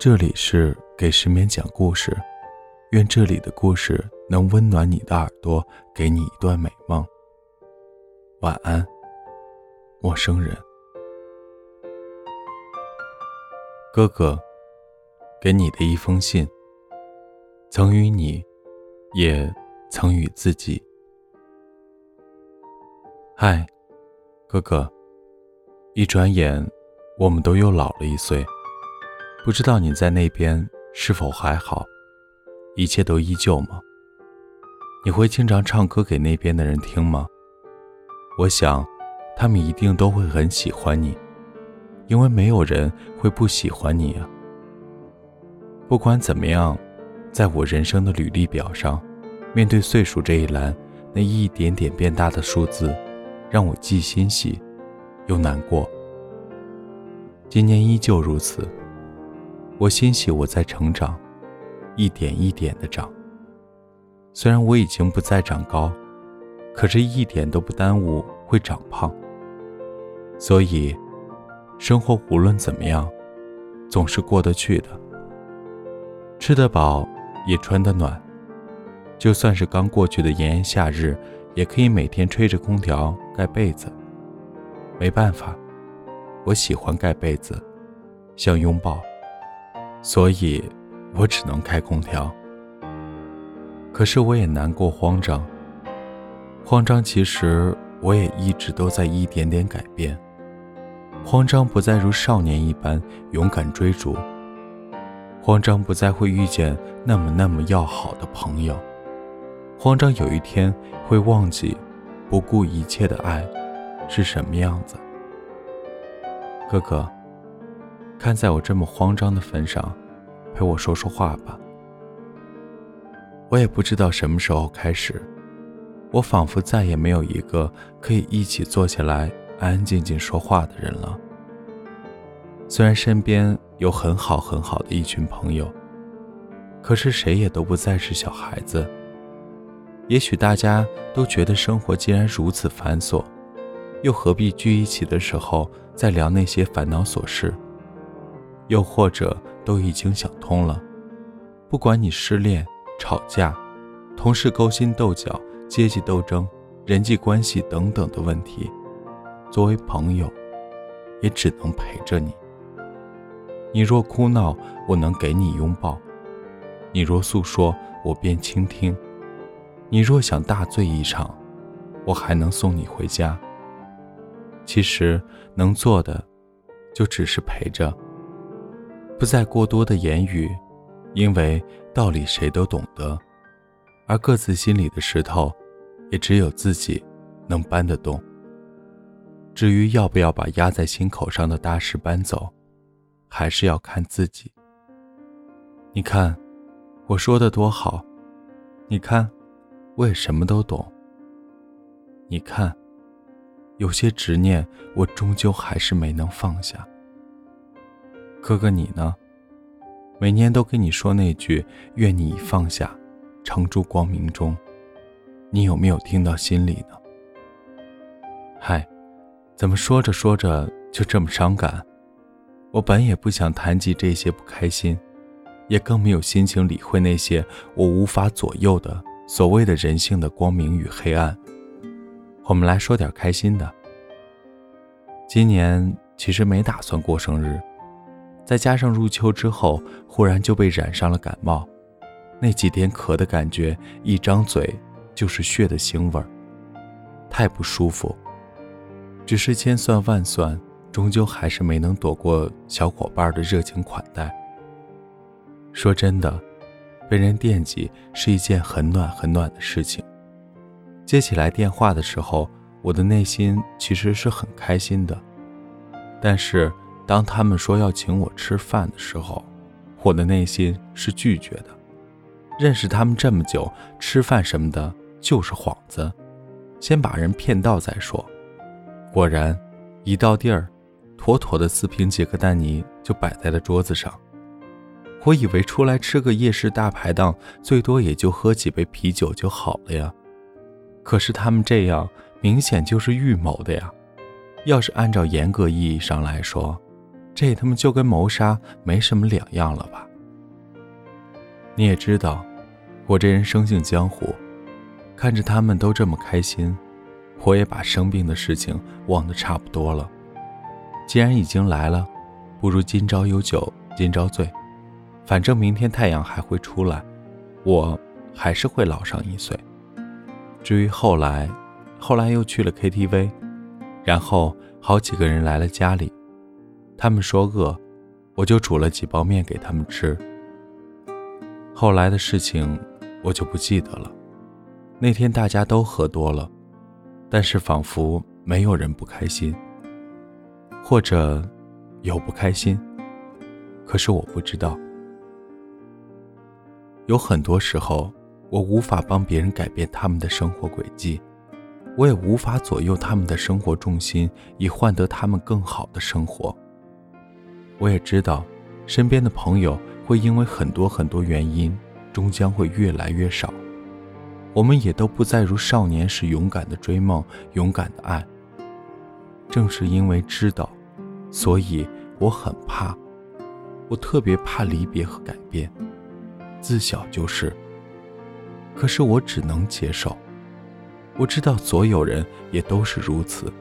这里是给失眠讲故事，愿这里的故事能温暖你的耳朵，给你一段美梦。晚安，陌生人。哥哥，给你的一封信，曾与你，也曾与自己。嗨，哥哥，一转眼，我们都又老了一岁。不知道你在那边是否还好，一切都依旧吗？你会经常唱歌给那边的人听吗？我想，他们一定都会很喜欢你，因为没有人会不喜欢你啊。不管怎么样，在我人生的履历表上，面对岁数这一栏，那一点点变大的数字，让我既欣喜，又难过。今年依旧如此。我欣喜我在成长，一点一点的长。虽然我已经不再长高，可是一点都不耽误会长胖。所以，生活无论怎么样，总是过得去的。吃得饱，也穿得暖。就算是刚过去的炎炎夏日，也可以每天吹着空调盖被子。没办法，我喜欢盖被子，像拥抱。所以，我只能开空调。可是我也难过、慌张。慌张，其实我也一直都在一点点改变。慌张不再如少年一般勇敢追逐。慌张不再会遇见那么那么要好的朋友。慌张有一天会忘记，不顾一切的爱是什么样子。哥哥。看在我这么慌张的份上，陪我说说话吧。我也不知道什么时候开始，我仿佛再也没有一个可以一起坐下来安安静静说话的人了。虽然身边有很好很好的一群朋友，可是谁也都不再是小孩子。也许大家都觉得生活既然如此繁琐，又何必聚一起的时候再聊那些烦恼琐事？又或者都已经想通了，不管你失恋、吵架、同事勾心斗角、阶级斗争、人际关系等等的问题，作为朋友，也只能陪着你。你若哭闹，我能给你拥抱；你若诉说，我便倾听；你若想大醉一场，我还能送你回家。其实能做的，就只是陪着。不再过多的言语，因为道理谁都懂得，而各自心里的石头，也只有自己能搬得动。至于要不要把压在心口上的大石搬走，还是要看自己。你看，我说的多好，你看，我也什么都懂。你看，有些执念，我终究还是没能放下。哥哥，你呢？每年都跟你说那句“愿你放下，常驻光明中”，你有没有听到心里呢？嗨，怎么说着说着就这么伤感？我本也不想谈及这些不开心，也更没有心情理会那些我无法左右的所谓的人性的光明与黑暗。我们来说点开心的。今年其实没打算过生日。再加上入秋之后，忽然就被染上了感冒，那几天咳的感觉，一张嘴就是血的腥味儿，太不舒服。只是千算万算，终究还是没能躲过小伙伴的热情款待。说真的，被人惦记是一件很暖很暖的事情。接起来电话的时候，我的内心其实是很开心的，但是。当他们说要请我吃饭的时候，我的内心是拒绝的。认识他们这么久，吃饭什么的就是幌子，先把人骗到再说。果然，一到地儿，妥妥的四瓶杰克丹尼就摆在了桌子上。我以为出来吃个夜市大排档，最多也就喝几杯啤酒就好了呀。可是他们这样，明显就是预谋的呀。要是按照严格意义上来说，这他妈就跟谋杀没什么两样了吧？你也知道，我这人生性江湖，看着他们都这么开心，我也把生病的事情忘得差不多了。既然已经来了，不如今朝有酒今朝醉，反正明天太阳还会出来，我还是会老上一岁。至于后来，后来又去了 KTV，然后好几个人来了家里，他们说饿，我就煮了几包面给他们吃。后来的事情我就不记得了。那天大家都喝多了，但是仿佛没有人不开心，或者有不开心，可是我不知道。有很多时候。我无法帮别人改变他们的生活轨迹，我也无法左右他们的生活重心，以换得他们更好的生活。我也知道，身边的朋友会因为很多很多原因，终将会越来越少。我们也都不再如少年时勇敢的追梦，勇敢的爱。正是因为知道，所以我很怕，我特别怕离别和改变，自小就是。可是我只能接受，我知道所有人也都是如此。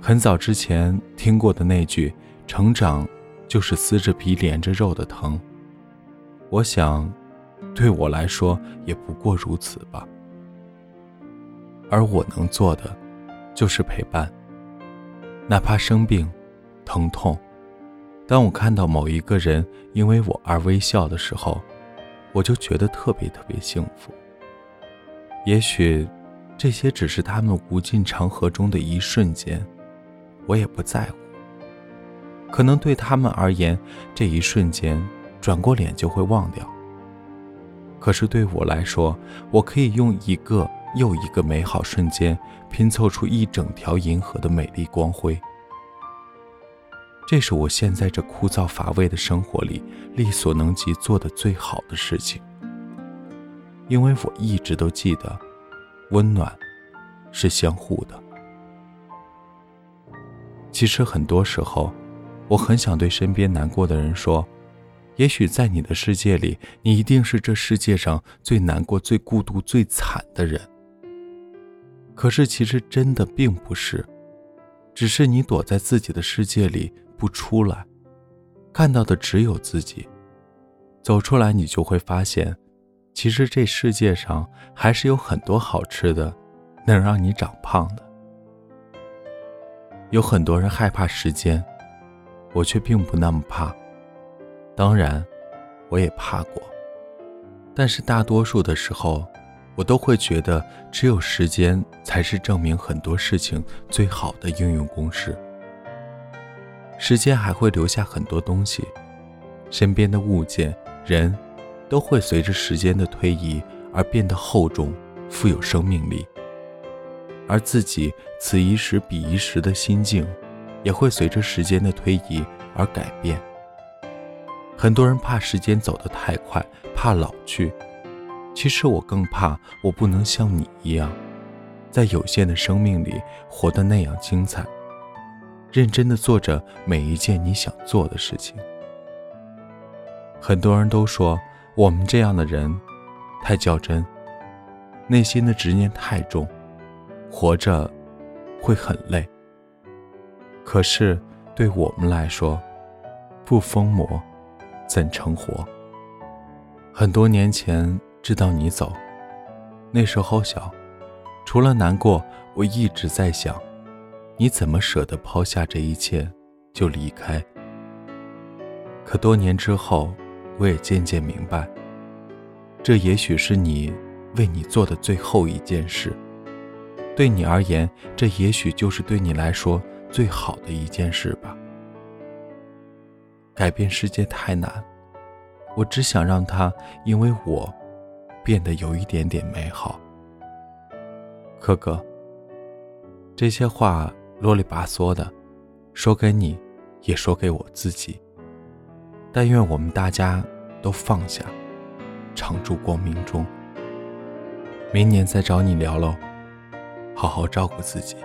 很早之前听过的那句“成长就是撕着皮连着肉的疼”，我想，对我来说也不过如此吧。而我能做的，就是陪伴。哪怕生病、疼痛，当我看到某一个人因为我而微笑的时候。我就觉得特别特别幸福。也许，这些只是他们无尽长河中的一瞬间，我也不在乎。可能对他们而言，这一瞬间转过脸就会忘掉。可是对我来说，我可以用一个又一个美好瞬间，拼凑出一整条银河的美丽光辉。这是我现在这枯燥乏味的生活里力所能及做的最好的事情，因为我一直都记得，温暖是相互的。其实很多时候，我很想对身边难过的人说，也许在你的世界里，你一定是这世界上最难过、最孤独、最惨的人。可是其实真的并不是，只是你躲在自己的世界里。不出来，看到的只有自己。走出来，你就会发现，其实这世界上还是有很多好吃的，能让你长胖的。有很多人害怕时间，我却并不那么怕。当然，我也怕过，但是大多数的时候，我都会觉得，只有时间才是证明很多事情最好的应用公式。时间还会留下很多东西，身边的物件、人，都会随着时间的推移而变得厚重、富有生命力。而自己此一时彼一时的心境，也会随着时间的推移而改变。很多人怕时间走得太快，怕老去，其实我更怕我不能像你一样，在有限的生命里活得那样精彩。认真的做着每一件你想做的事情。很多人都说我们这样的人太较真，内心的执念太重，活着会很累。可是对我们来说，不疯魔怎成活？很多年前知道你走，那时候小，除了难过，我一直在想。你怎么舍得抛下这一切就离开？可多年之后，我也渐渐明白，这也许是你为你做的最后一件事。对你而言，这也许就是对你来说最好的一件事吧。改变世界太难，我只想让它因为我变得有一点点美好。可可，这些话。啰里吧嗦的，说给你，也说给我自己。但愿我们大家都放下，常驻光明中。明年再找你聊喽，好好照顾自己。